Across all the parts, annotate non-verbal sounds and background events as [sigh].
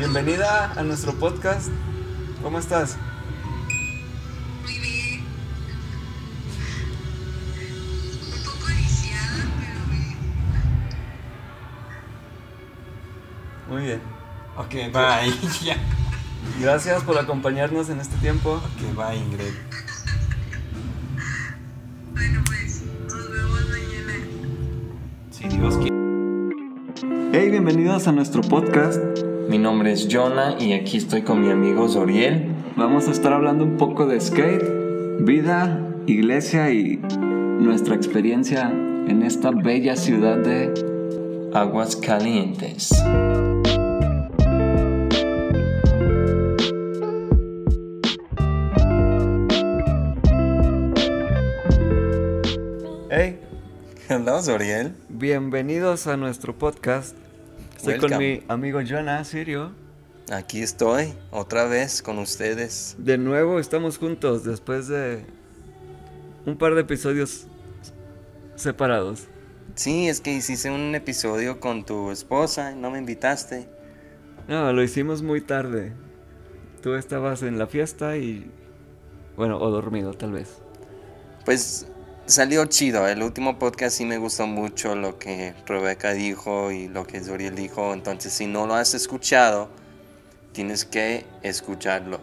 Bienvenida a nuestro podcast. ¿Cómo estás? Muy bien. Un poco lisiada, pero bien. Muy bien. Ok, bye. [laughs] ya. Gracias por acompañarnos en este tiempo. Ok, bye, Ingrid. Bueno, pues nos vemos mañana. Si Dios quiere. Hey, bienvenidos a nuestro podcast. Mi nombre es Jonah y aquí estoy con mi amigo Zoriel. Vamos a estar hablando un poco de skate, vida, iglesia y nuestra experiencia en esta bella ciudad de... Aguas Calientes. Hey, Hello, Zoriel. bienvenidos a nuestro podcast. Estoy con mi amigo Jonah Sirio. Aquí estoy, otra vez con ustedes. De nuevo estamos juntos después de un par de episodios separados. Sí, es que hiciste un episodio con tu esposa y no me invitaste. No, lo hicimos muy tarde. Tú estabas en la fiesta y... Bueno, o dormido tal vez. Pues salió chido. El último podcast sí me gustó mucho lo que Rebeca dijo y lo que Zoriel dijo. Entonces, si no lo has escuchado, tienes que escucharlo.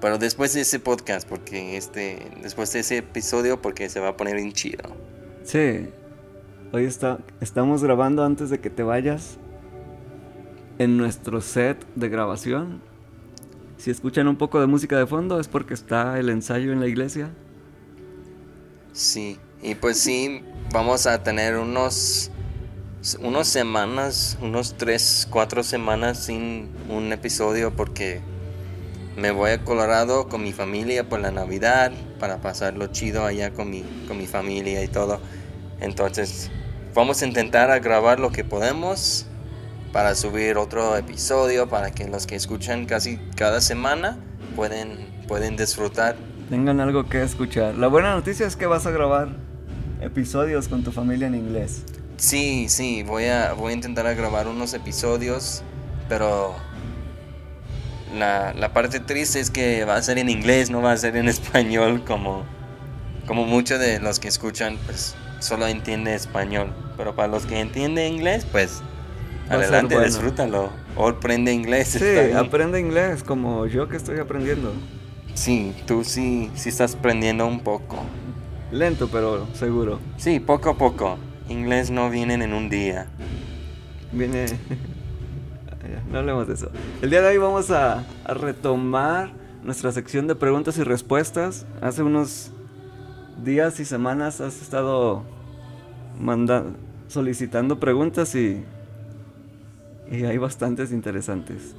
Pero después de ese podcast, porque este, después de ese episodio, porque se va a poner bien chido. Sí. Hoy está, estamos grabando antes de que te vayas en nuestro set de grabación. Si escuchan un poco de música de fondo es porque está el ensayo en la iglesia. Sí, y pues sí, vamos a tener unos, unos semanas, unos 3, 4 semanas sin un episodio porque me voy a Colorado con mi familia por la Navidad para pasarlo chido allá con mi, con mi familia y todo. Entonces, vamos a intentar a grabar lo que podemos para subir otro episodio para que los que escuchan casi cada semana pueden, pueden disfrutar. Tengan algo que escuchar. La buena noticia es que vas a grabar episodios con tu familia en inglés. Sí, sí, voy a, voy a intentar a grabar unos episodios, pero la, la parte triste es que va a ser en inglés, no va a ser en [laughs] español como, como muchos de los que escuchan, pues solo entiende español. Pero para los que entienden inglés, pues Va adelante, bueno. disfrútalo. O aprende inglés. [laughs] Sí, aprende inglés como yo que estoy aprendiendo. Sí, tú sí, sí estás aprendiendo un poco. Lento, pero seguro. Sí, poco a poco. Inglés no vienen en un día. Viene... [laughs] Ya, no hablemos de eso. El día de hoy vamos a, a retomar nuestra sección de preguntas y respuestas. Hace unos días y semanas has estado solicitando preguntas y, y hay bastantes interesantes.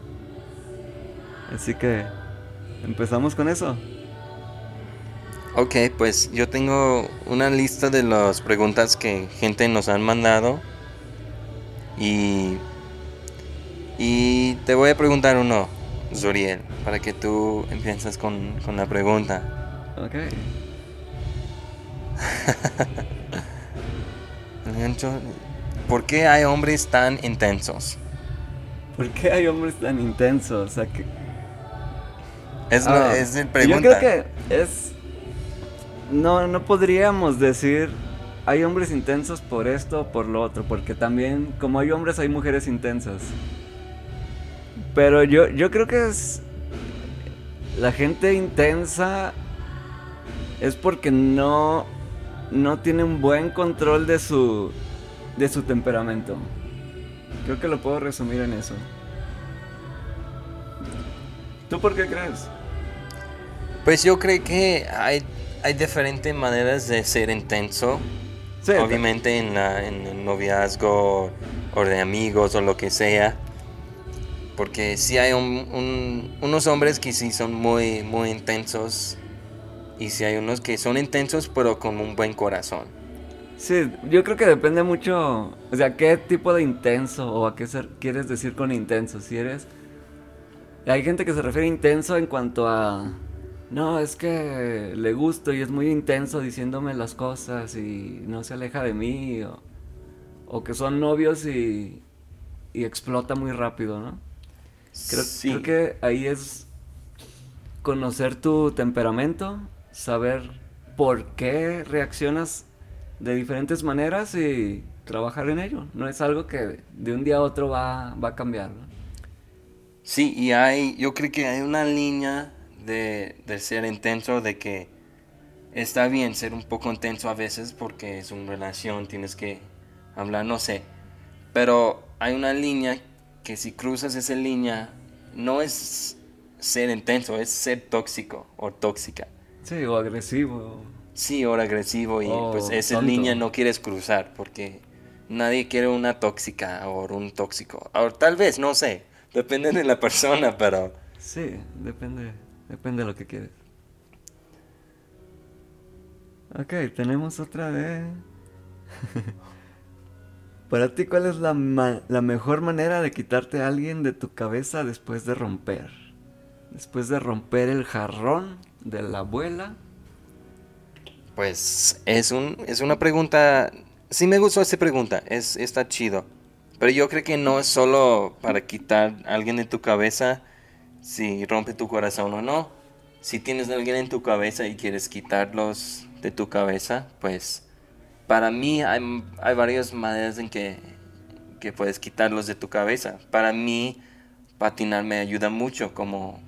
Así que empezamos con eso. Ok, pues yo tengo una lista de las preguntas que gente nos han mandado. Y, y te voy a preguntar uno, Zoriel, para que tú empieces con, con la pregunta. Ok. [laughs] ¿Por qué hay hombres tan intensos? ¿Por qué hay hombres tan intensos? O sea, que, Es, Ah, la, es el Yo pregunta. creo que es. No, no podríamos decir hay hombres intensos por esto o por lo otro, porque también, como hay hombres, hay mujeres intensas. Pero yo, yo creo que es. La gente intensa es porque no. No tiene un buen control de su. de su temperamento. Creo que lo puedo resumir en eso. ¿Tú por qué crees? Pues yo creo que hay, hay diferentes maneras de ser intenso. Sí, Obviamente en, la- en el noviazgo o de amigos o lo que sea. Porque sí hay un- un- unos hombres que sí son muy, muy intensos. Y sí hay unos que son intensos pero con un buen corazón. Sí, yo creo que depende mucho, o sea, qué tipo de intenso o a qué se- quieres decir con intenso. Si eres... Hay gente que se refiere a intenso en cuanto a... No, es que le gusto y es muy intenso diciéndome las cosas y no se aleja de mí. O, o que son novios y, y explota muy rápido, ¿no? Creo, sí. creo que ahí es conocer tu temperamento, saber por qué reaccionas de diferentes maneras y trabajar en ello. No es algo que de un día a otro va, va a cambiar. ¿no? Sí, y hay, yo creo que hay una línea de, de ser intenso, de que está bien ser un poco intenso a veces porque es una relación, tienes que hablar, no sé. Pero hay una línea que si cruzas esa línea, no es ser intenso, es ser tóxico o tóxica. Sí, o agresivo. Sí, o agresivo y pues esa tonto. línea no quieres cruzar porque nadie quiere una tóxica o un tóxico. O tal vez, no sé, depende de la persona, pero... Sí, depende, depende de lo que quieres. Ok, tenemos otra de... [laughs] Para ti, ¿cuál es la, ma- la mejor manera de quitarte a alguien de tu cabeza después de romper? Después de romper el jarrón de la abuela. Pues es, un, es una pregunta... Sí me gustó esa pregunta, es, está chido. Pero yo creo que no es solo para quitar a alguien de tu cabeza si rompe tu corazón o no. Si tienes a alguien en tu cabeza y quieres quitarlos de tu cabeza, pues para mí hay, varias maneras en que, que puedes quitarlos de tu cabeza. Para mí patinar me ayuda mucho como,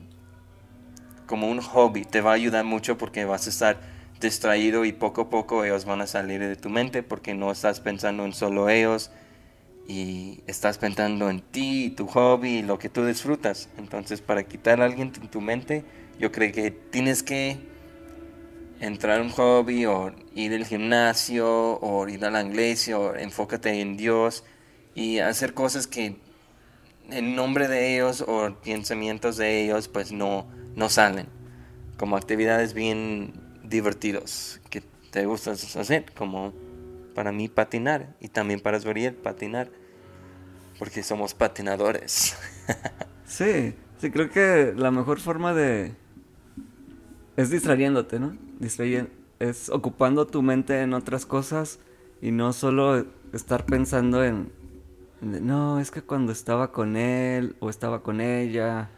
como un hobby. Te va a ayudar mucho porque vas a estar distraído y poco a poco ellos van a salir de tu mente porque no estás pensando en solo ellos y estás pensando en ti, tu hobby, lo que tú disfrutas. Entonces, para quitar a alguien de tu mente, yo creo que tienes que entrar a un hobby o ir al gimnasio o ir a la iglesia o enfócate en Dios y hacer cosas que en nombre de ellos o pensamientos de ellos pues no, no salen. Como actividades bien divertidos que te gustan hacer, como para mí patinar y también para Zuriel patinar, porque somos patinadores. [laughs] Sí, sí, creo que la mejor forma de... es distrayéndote, ¿no? Distrayen- es ocupando tu mente en otras cosas y no solo estar pensando en... No, es que cuando estaba con él o estaba con ella,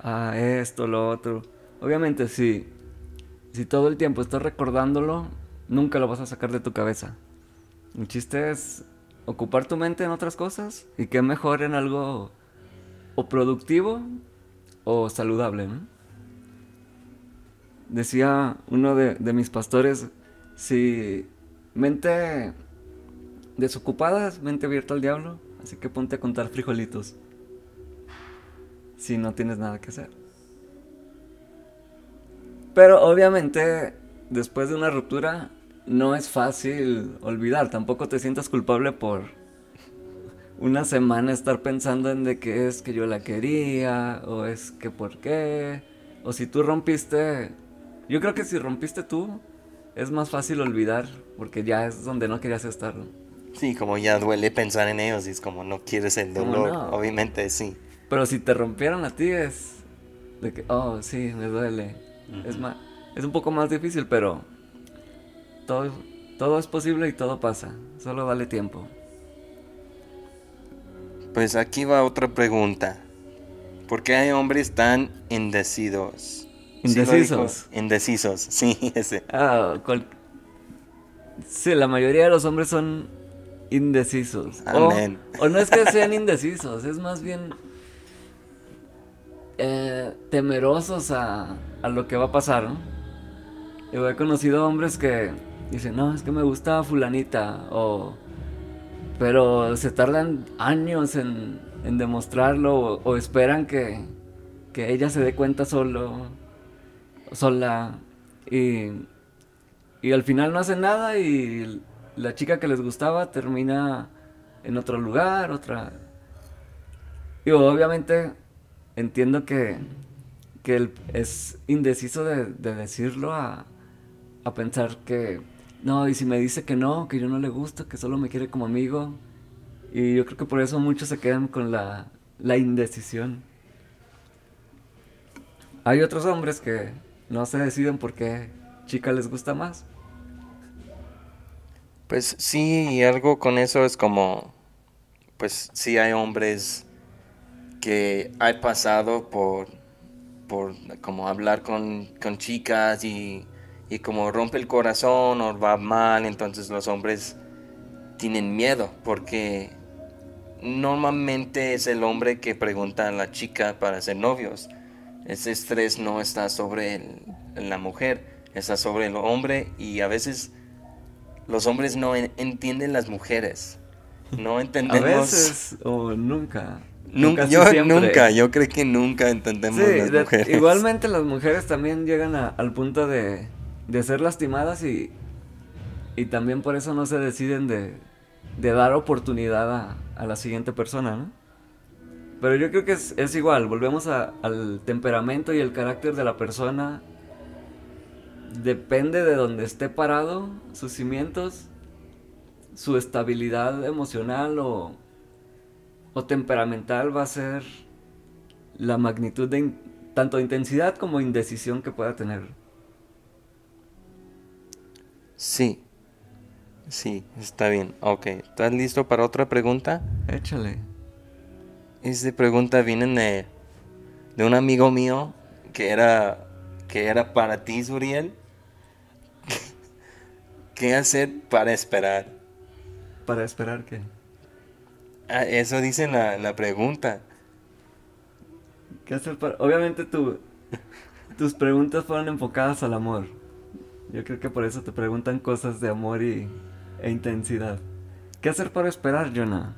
ah, esto, lo otro. Obviamente, sí. Si todo el tiempo estás recordándolo, nunca lo vas a sacar de tu cabeza. El chiste es ocupar tu mente en otras cosas y que mejor en algo o productivo o saludable. Decía uno de, de mis pastores, si mente desocupada es mente abierta al diablo, así que ponte a contar frijolitos si no tienes nada que hacer. Pero obviamente después de una ruptura no es fácil olvidar, tampoco te sientas culpable por una semana estar pensando en de que es que yo la quería, o es que por qué, o si tú rompiste, yo creo que si rompiste tú, es más fácil olvidar, porque ya es donde no querías estar. Sí, como ya duele pensar en ellos y es como no quieres el ¿Cómo dolor, no? obviamente sí. Pero si te rompieron a ti es de que, oh, sí, me duele. Es más, es un poco más difícil, pero todo, todo es posible y todo pasa. Solo dale tiempo. Pues aquí va otra pregunta. ¿Por qué hay hombres tan indecisos? ¿Sí lo dijo? Indecisos. indecisos, [laughs] sí, ese. Ah, cual- Sí, la mayoría de los hombres son indecisos. O- Amén. O, no es que [laughs] sean indecisos, es más bien eh, temerosos a, a lo que va a pasar, ¿no? Yo he conocido hombres que dicen, no, es que me gusta fulanita, o... Pero se tardan años en, en demostrarlo, o, esperan que, que ella se dé cuenta solo, sola, y, y al final no hacen nada y la chica que les gustaba termina en otro lugar, otra... Y obviamente entiendo que, que él es indeciso de, de decirlo a, a pensar que, no, y si me dice que no, que yo no le gusto, que solo me quiere como amigo. Y yo creo que por eso muchos se quedan con la, la indecisión. Hay otros hombres que no se deciden por qué chica les gusta más. Pues sí, y algo con eso es como, pues sí hay hombres que he pasado por, por como hablar con, con chicas y, y como rompe el corazón o va mal, entonces los hombres tienen miedo porque normalmente es el hombre que pregunta a la chica para ser novios. Ese estrés no está sobre el- la mujer, está sobre el hombre y a veces los hombres no en- entienden las mujeres. No [laughs] A entendemos. veces o nunca. Nun- Casi yo siempre. nunca, yo creo que nunca entendemos Sí, las de- mujeres. igualmente las mujeres también llegan a- al punto de, de ser lastimadas y, y también por eso no se deciden de, de dar oportunidad a, a la siguiente persona, ¿no? Pero yo creo que es, igual, volvemos al temperamento y el carácter de la persona. Depende de donde esté parado, sus cimientos, su estabilidad emocional o, o temperamental va a ser la magnitud de tanto de intensidad como indecisión que pueda tener. Sí, sí, está bien. Ok, ¿estás listo para otra pregunta? Échale. Esta pregunta viene de, de un amigo mío que era, que era para ti, Suriel. [laughs] ¿Qué hacer para esperar? Para esperar que. Ah, eso dice la, la pregunta. ¿Qué hacer para.? Obviamente tu, tus preguntas fueron enfocadas al amor. Yo creo que por eso te preguntan cosas de amor y, e intensidad. ¿Qué hacer para esperar, Jonah?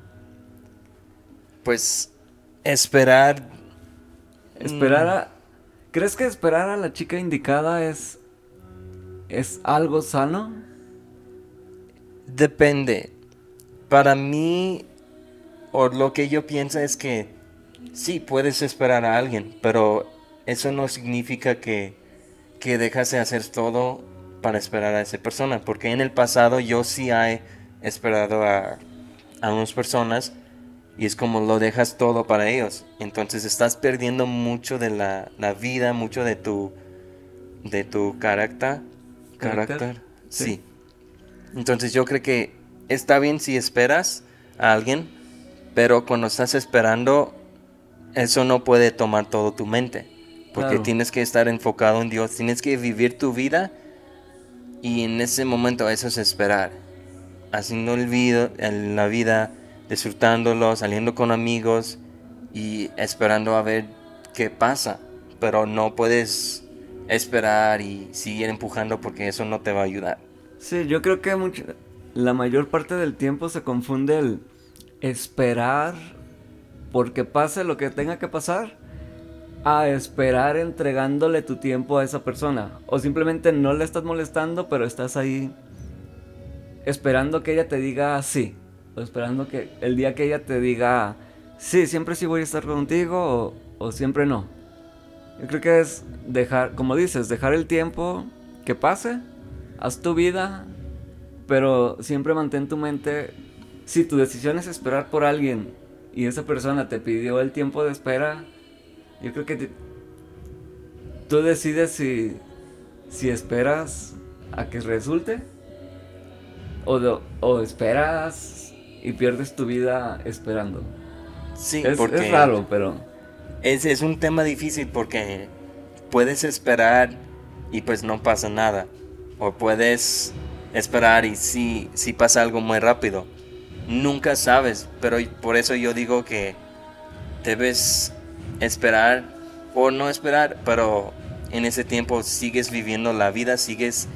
Pues esperar. Esperar mm, a. ¿Crees que esperar a la chica indicada es. es algo sano? Depende. Para mí, o lo que yo pienso es que sí, puedes esperar a alguien, pero eso no significa que, que dejas de hacer todo para esperar a esa persona, porque en el pasado yo sí he esperado a, a unas personas y es como lo dejas todo para ellos. Entonces estás perdiendo mucho de la, la vida, mucho de tu, de tu carácter. ¿Carácter? Carácter. Sí. sí. Entonces yo creo que está bien si esperas a alguien, pero cuando estás esperando, eso no puede tomar todo tu mente. Porque Claro. tienes que estar enfocado en Dios, tienes que vivir tu vida y en ese momento eso es esperar. Haciendo el vida, en la vida, disfrutándolo, saliendo con amigos y esperando a ver qué pasa. Pero no puedes esperar y seguir empujando porque eso no te va a ayudar. Sí, yo creo que mucho- la mayor parte del tiempo se confunde el esperar porque pase lo que tenga que pasar a esperar entregándole tu tiempo a esa persona. O simplemente no le estás molestando, pero estás ahí esperando que ella te diga sí. O esperando que el día que ella te diga sí, siempre sí voy a estar contigo o, o siempre no. Yo creo que es dejar, como dices, dejar el tiempo que pase, haz tu vida, pero siempre mantén tu mente. Si tu decisión es esperar por alguien y esa persona te pidió el tiempo de espera, yo creo que te- tú decides si, si esperas a que resulte o, o esperas y pierdes tu vida esperando. Sí, Es, porque es raro, pero Es, es un tema difícil porque puedes esperar y pues no pasa nada. O puedes esperar y sí, sí pasa algo muy rápido. Nunca sabes, pero por eso yo digo que debes esperar o no esperar, pero en ese tiempo sigues viviendo la vida, sigues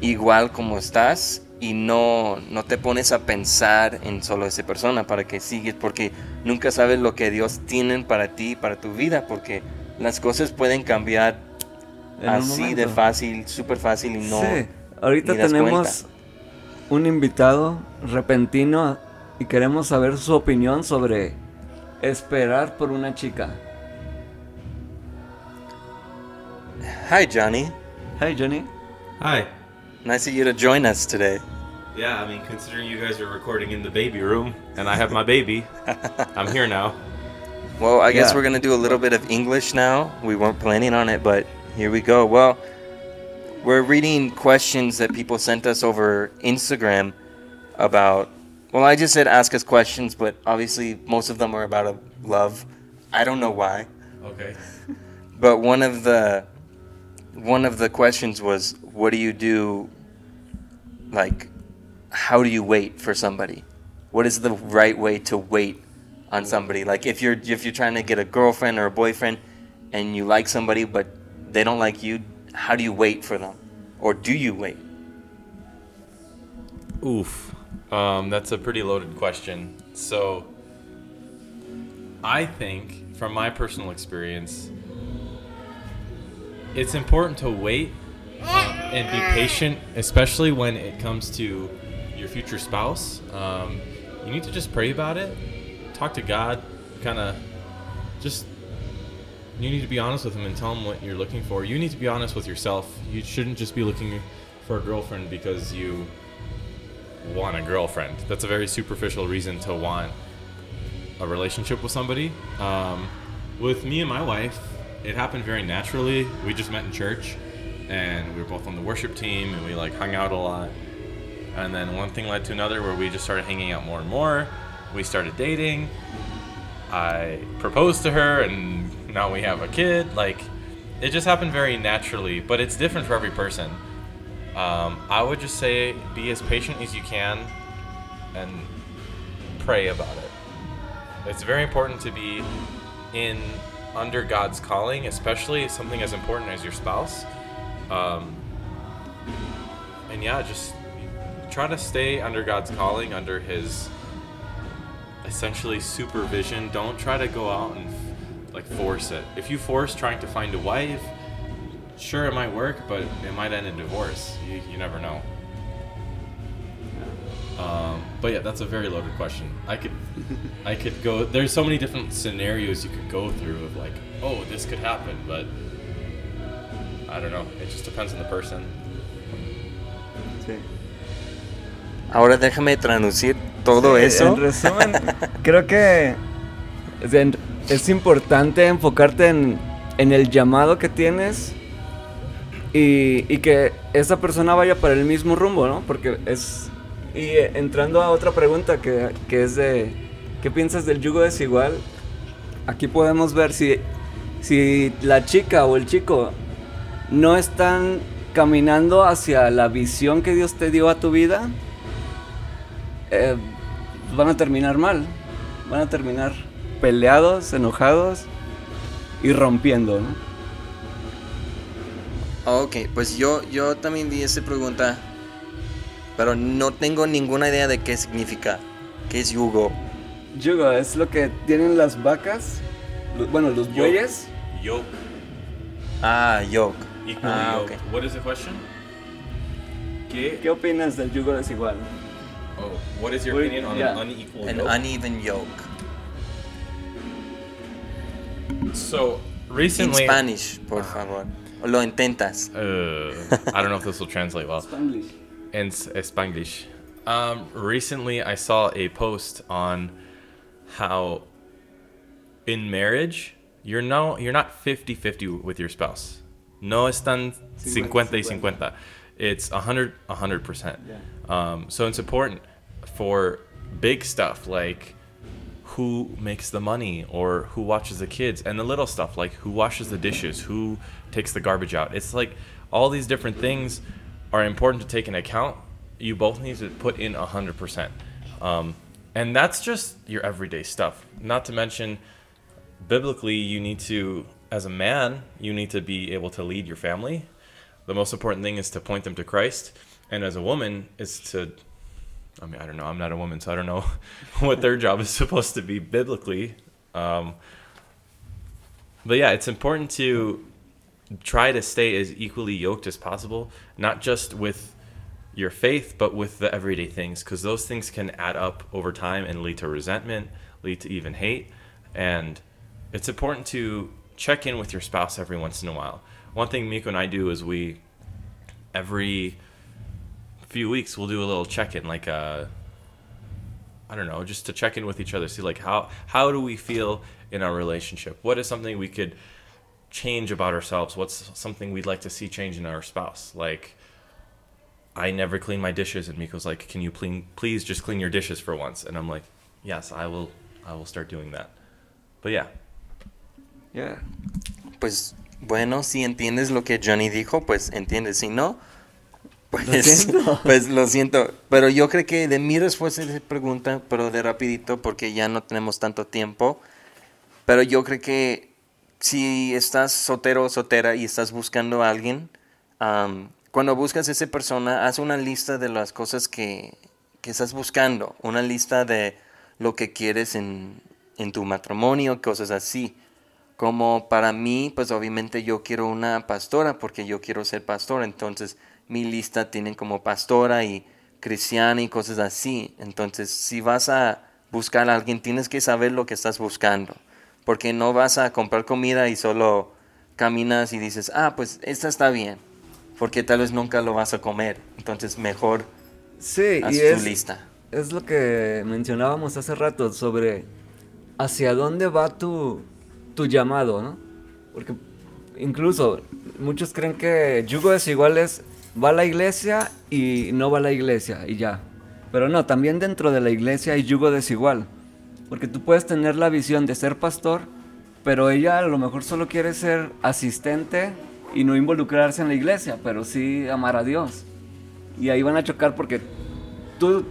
igual como estás y no, no te pones a pensar en solo esa persona para que sigues, porque nunca sabes lo que Dios tiene para ti, para tu vida, porque las cosas pueden cambiar en así de fácil, súper fácil y no... Sí, ahorita tenemos un invitado repentino y queremos saber su opinión sobre esperar por una chica. Hi Johnny, Hey Johnny. Hi. nice of you to join us today. Yeah, I mean, considering you guys are recording in the baby room and I have my baby, [laughs] I'm here now. Well, I guess Yeah. we're gonna do a little bit of English now. We weren't planning on it, but here we go. Well, we're reading questions that people sent us over Instagram about. Well, I just said ask us questions, but obviously most of them are about love. I don't know why. Okay. But one of the one of the questions was, what do you do? Like, how do you wait for somebody? What is the right way to wait on somebody? Like, if you're if you're trying to get a girlfriend or a boyfriend, and you like somebody but they don't like you, how do you wait for them, or do you wait? Oof. Um, that's a pretty loaded question. So, I think, from my personal experience, it's important to wait um, and be patient, especially when it comes to your future spouse. Um, you need to just pray about it, talk to God, kind of just. You need to be honest with him and tell him what you're looking for. You need to be honest with yourself. You shouldn't just be looking for a girlfriend because you want a girlfriend. That's a very superficial reason to want a relationship with somebody. Um, with me and my wife, it happened very naturally. We just met in church, and we were both on the worship team, and we like hung out a lot. And then one thing led to another, where we just started hanging out more and more. We started dating. I proposed to her, and now we have a kid. Like, it just happened very naturally, but it's different for every person. Um, I would just say be as patient as you can and pray about it. It's very important to be in under God's calling, especially something as important as your spouse. Um, and yeah, just try to stay under God's calling, under His essentially supervision. Don't try to go out and like force it. If you force trying to find a wife, sure it might work, but it might end in divorce. You, you never know. But yeah, that's a very loaded question. I could, I could go. There's so many different scenarios you could go through of like, oh, this could happen, but I don't know. It just depends on the person. Sí. Ahora déjame traducir todo Sí, eso. En resumen, [laughs] creo que es importante enfocarte en, en el llamado que tienes y, y que esa persona vaya para el mismo rumbo, ¿no? Porque es... Y eh, entrando a otra pregunta que, que es de... ¿Qué piensas del yugo desigual? Aquí podemos ver si, si la chica o el chico no están caminando hacia la visión que Dios te dio a tu vida, eh, van a terminar mal. Van a terminar peleados, enojados y rompiendo, ¿no? Ok, pues yo, yo también di esa pregunta, pero no tengo ninguna idea de qué significa. ¿Qué es yugo? Yugo es lo que tienen las vacas, lo- bueno, los Yoke. bueyes. Yoke, Ah, yoke. Ah, yoked. ok. What is the question? ¿Qué? ¿Qué opinas del yugo desigual? Oh, what is your Wait, opinion on yeah. an unequal An yoke? uneven yoke. so In recently, Spanish, por favor. Lo intentas. uh, I don't know if this will translate well. Spanglish. In S- Spanglish. Um, recently, I saw a post on how in marriage you're no you're not 50-50 with your spouse. No están 50 y 50. It's 100 100%. Yeah. Um, so it's important for big stuff like who makes the money or who watches the kids and the little stuff like who washes the dishes who takes the garbage out it's like all these different things are important to take into account you both need to put in 100% um, and that's just your everyday stuff not to mention biblically you need to as a man you need to be able to lead your family the most important thing is to point them to christ and as a woman is to I mean, I don't know. I'm not a woman, so I don't know [laughs] what their job is [laughs] supposed to be biblically. Um, but yeah, it's important to try to stay as equally yoked as possible, not just with your faith, but with the everyday things, because those things can add up over time and lead to resentment, lead to even hate. And it's important to check in with your spouse every once in a while. One thing Miko and I do is we, every few weeks we'll do a little check-in like uh i don't know just to check in with each other see like how how do we feel in our relationship what is something we could change about ourselves what's something we'd like to see change in our spouse like i never clean my dishes and miko's like can you clean please just clean your dishes for once and i'm like yes i will i will start doing that but yeah Yeah. Pues bueno, si entiendes lo que Johnny dijo, pues entiendes. Si no, pues Lo siento. [laughs] pues lo siento. Pero yo creo que de mi respuesta a esa pregunta, pero de rapidito, porque ya no tenemos tanto tiempo. Pero yo creo que si estás soltero o soltera y estás buscando a alguien, am, cuando buscas a esa persona, haz una lista de las cosas que, que estás buscando, una lista de lo que quieres en, en tu matrimonio, cosas así. Como para mí, pues obviamente yo quiero una pastora porque yo quiero ser pastor, entonces mi lista tiene como pastora y cristiana y cosas así. Entonces, si vas a buscar a alguien, tienes que saber lo que estás buscando, porque no vas a comprar comida y solo caminas y dices, ah, pues esta está bien, porque tal vez nunca lo vas a comer. Entonces, mejor Sí, haz y tu es, lista. es lo que mencionábamos hace rato sobre hacia dónde va tu, tu llamado, ¿no? Porque incluso muchos creen que yugo desigual es va a la iglesia y no va a la iglesia y ya. Pero no, también dentro de la iglesia hay yugo desigual. Porque tú puedes tener la visión de ser pastor, pero ella a lo mejor solo quiere ser asistente y no involucrarse en la iglesia, pero sí amar a Dios. Y ahí van a chocar porque tú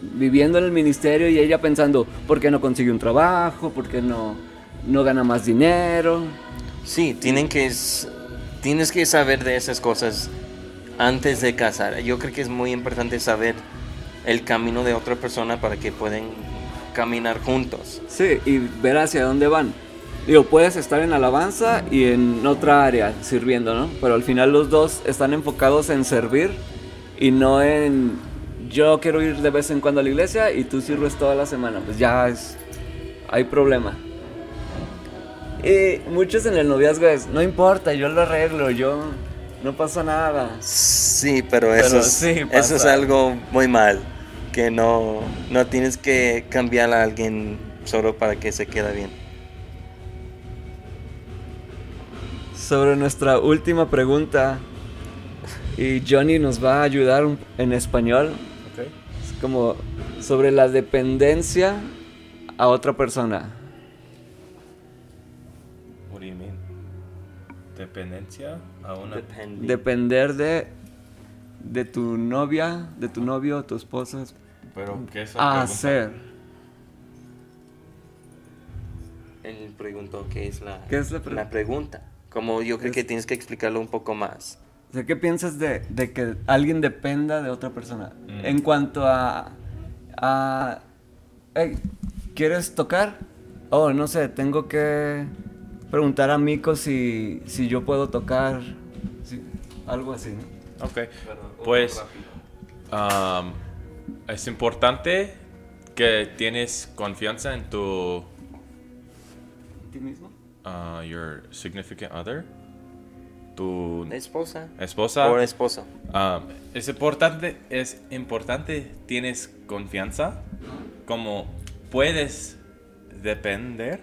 viviendo en el ministerio y ella pensando, ¿por qué no consigue un trabajo? ¿Por qué no, no gana más dinero? Sí, tienen que tienes que saber de esas cosas antes de casar. Yo creo que es muy importante saber el camino de otra persona para que puedan caminar juntos. Sí, y ver hacia dónde van. Digo, puedes estar en alabanza y en otra área sirviendo, ¿no? Pero al final los dos están enfocados en servir y no en yo quiero ir de vez en cuando a la iglesia y tú sirves toda la semana. Pues ya es. hay problema. Y muchos en el noviazgo es, no importa, yo lo arreglo, yo no pasa nada. Sí, pero, Pero eso, es, sí eso es algo muy mal. Que no, no tienes que cambiar a alguien solo para que se quede bien. Sobre nuestra última pregunta, y Johnny nos va a ayudar en español, Okay. es como sobre la dependencia a otra persona. What do you mean? Dependencia a una. Depender de, de tu novia, de tu novio, tu esposa, Pero ¿qué es la a pregunta? hacer. Él preguntó qué es la, ¿Qué es la pre- la pregunta. Como yo creo Es- que tienes que explicarlo un poco más. O sea, ¿qué piensas de, de que alguien dependa de otra persona? Mm. En cuanto a, a "Hey, ¿quieres tocar? Oh, no sé, tengo que preguntar a Miko si, si yo puedo tocar, sí, algo así, ¿no? Ok. Pues um, es importante que tienes confianza en tu ¿Ti mismo? uh, your significant other, tu Esposa. esposa. O esposo. Um, es importante, es importante, tienes confianza, como puedes depender,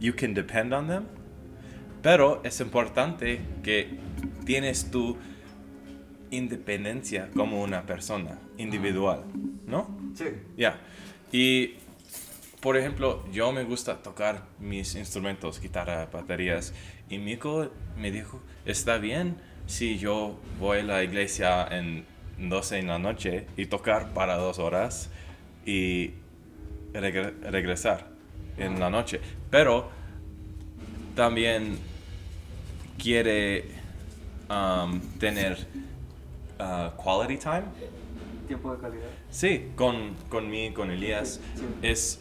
you can depend on them, pero es importante que tienes tu independencia como una persona individual, ¿no? Sí. Ya. Y, por ejemplo, yo me gusta tocar mis instrumentos, guitarra, baterías. Y Miko me dijo, está bien si yo voy a la iglesia en 12 en la noche y tocar para dos horas y regre- regresar en la noche. Pero también quiere um, tener uh, quality time Tiempo de calidad. Sí, con, con mí, con Elías. Sí. Es,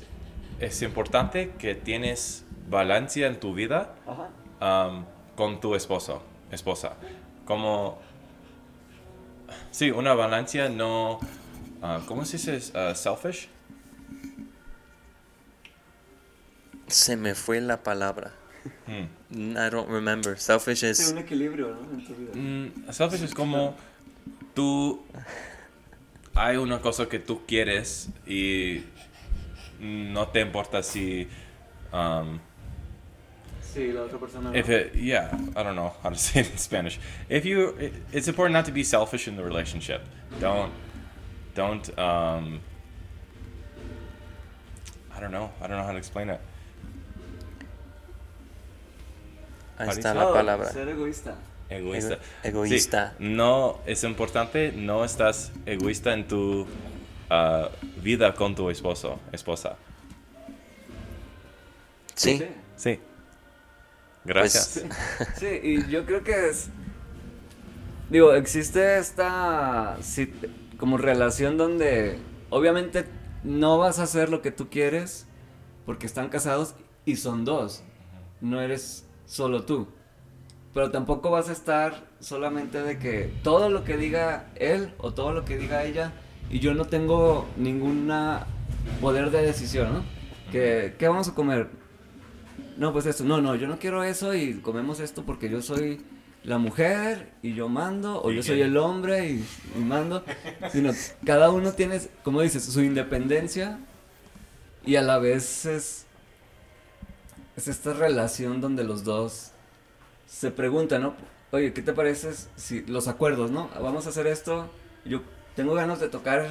es importante que tienes balancia en tu vida Ajá. um, con tu esposo, esposa. Como, sí, una balancia no, uh, ¿cómo se dice? Uh, selfish. Se me fue la palabra. Hmm. I don't remember. Selfish Sí, is. un equilibrio, ¿no? En tu vida. Mm, selfish es como tú, hay una cosa que tú quieres y no te importa si... um, Sí, la otra persona. no. If it, yeah, I don't know how to [laughs] say it in Spanish. If you, it, it's important not to be selfish in the relationship. Don't, don't, um, I don't know. I don't know how to explain it. Ahí está la palabra. Ser egoísta. Egoísta. Ego- egoísta. Sí, no, es importante, no estás egoísta en tu ah, vida con tu esposo, esposa. Sí. Sí. Sí. Gracias. Sí, [laughs] sí, y yo creo que es. Digo, existe esta. como relación donde. Obviamente no vas a hacer lo que tú quieres. Porque están casados y son dos. No eres solo tú. Pero tampoco vas a estar solamente de que todo lo que diga él o todo lo que diga ella. Y yo no tengo ninguna poder de decisión, ¿no? Que, ¿Qué vamos a comer? No, pues esto, no, no, yo no quiero eso y comemos esto porque yo soy la mujer y yo mando, o ¿Y yo soy el hombre y, y mando, [laughs] sino cada uno tiene, como dices, su independencia y a la vez es, es esta relación donde los dos se preguntan, ¿no? Oye, ¿qué te parece si los acuerdos, ¿no? Vamos a hacer esto, yo tengo ganas de tocar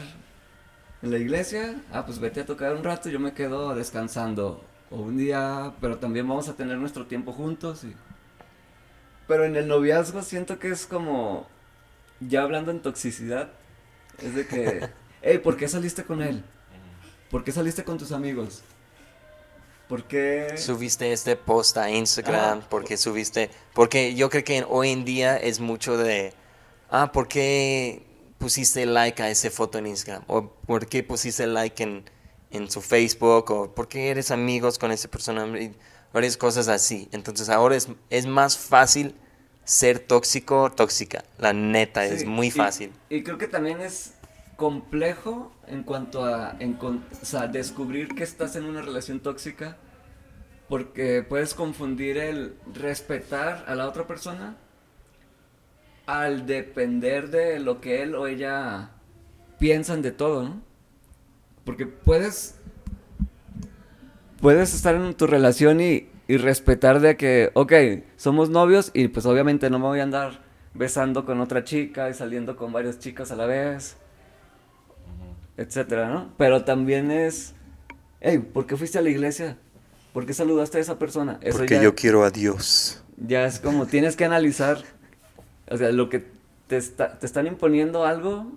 en la iglesia, ah, pues vete a tocar un rato, yo me quedo descansando. O un día, pero también vamos a tener nuestro tiempo juntos. Y... Pero en el noviazgo siento que es como, ya hablando en toxicidad, es de que, [laughs] hey, ¿por qué saliste con él? ¿Por qué saliste con tus amigos? ¿Por qué? Subiste este post a Instagram, Ah. porque subiste, porque yo creo que hoy en día es mucho de, ah, ¿por qué pusiste like a esa foto en Instagram? O ¿por qué pusiste like en, en su Facebook? O ¿por qué eres amigos con esa persona? Y varias cosas así. Entonces ahora es, es más fácil ser tóxico o tóxica. La neta, es muy y- fácil. Y, creo que también es complejo en cuanto a descubrir que estás en una relación tóxica porque puedes confundir el respetar a la otra persona al depender de lo que él o ella piensan de todo, ¿no? Porque puedes puedes estar en tu relación y, y respetar de que, ok, somos novios y pues obviamente no me voy a andar besando con otra chica y saliendo con varias chicas a la vez, etcétera, ¿no? Pero también es, hey, ¿por qué fuiste a la iglesia? ¿Por qué saludaste a esa persona? Eso Porque ya, yo quiero a Dios. ya es como, tienes que analizar, o sea, lo que te, está, te están imponiendo algo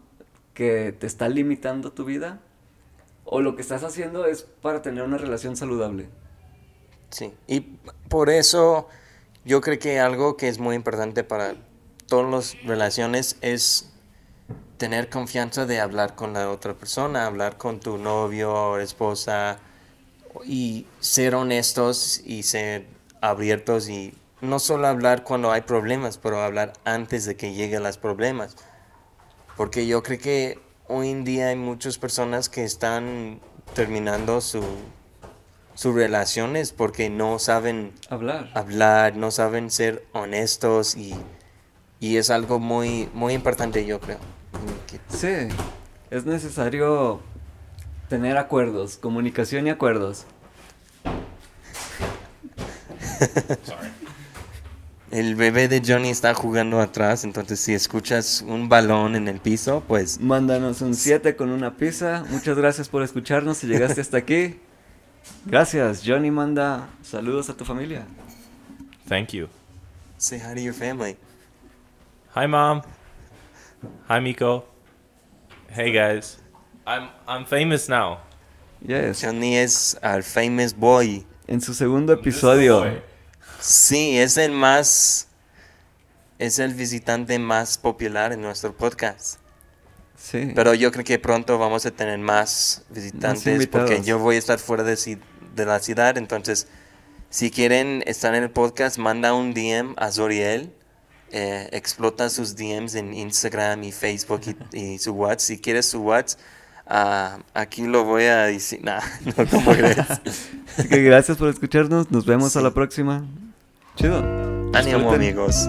que te está limitando tu vida, o lo que estás haciendo es para tener una relación saludable. Sí, y por eso yo creo que algo que es muy importante para todas las relaciones es tener confianza de hablar con la otra persona, hablar con tu novio o esposa y ser honestos y ser abiertos y no solo hablar cuando hay problemas, pero hablar antes de que lleguen los problemas. Porque yo creo que hoy en día hay muchas personas que están terminando su, sus relaciones porque no saben Hablar. hablar, no saben ser honestos y, y es algo muy, muy importante yo creo. Sí, es necesario tener acuerdos, comunicación y acuerdos. Sorry. El bebé de Johnny está jugando atrás, entonces si escuchas un balón en el piso, pues Mándanos un 7 con una pizza. Muchas gracias por escucharnos si llegaste hasta aquí. Gracias, Johnny manda saludos a tu familia. Thank you. say hi to your family. Hi, mom. Hi, Miko. Hey, guys. I'm I'm famous now. Yes, Johnny es our famous boy. en su segundo episodio. Sí, es el más, es el visitante más popular en nuestro podcast. Sí. Pero yo creo que pronto vamos a tener más visitantes invitados. porque yo voy a estar fuera de, de la ciudad. Entonces, si quieren estar en el podcast, manda un DM a Zoriel. Eh, explota sus DMs en Instagram y Facebook y, y su WhatsApp. Si quieres su WhatsApp, ah, aquí lo voy a decir. [laughs] Nah, no como crees. [laughs] Así que gracias por escucharnos. Nos vemos a la próxima. Chido. Ánimo, amigos.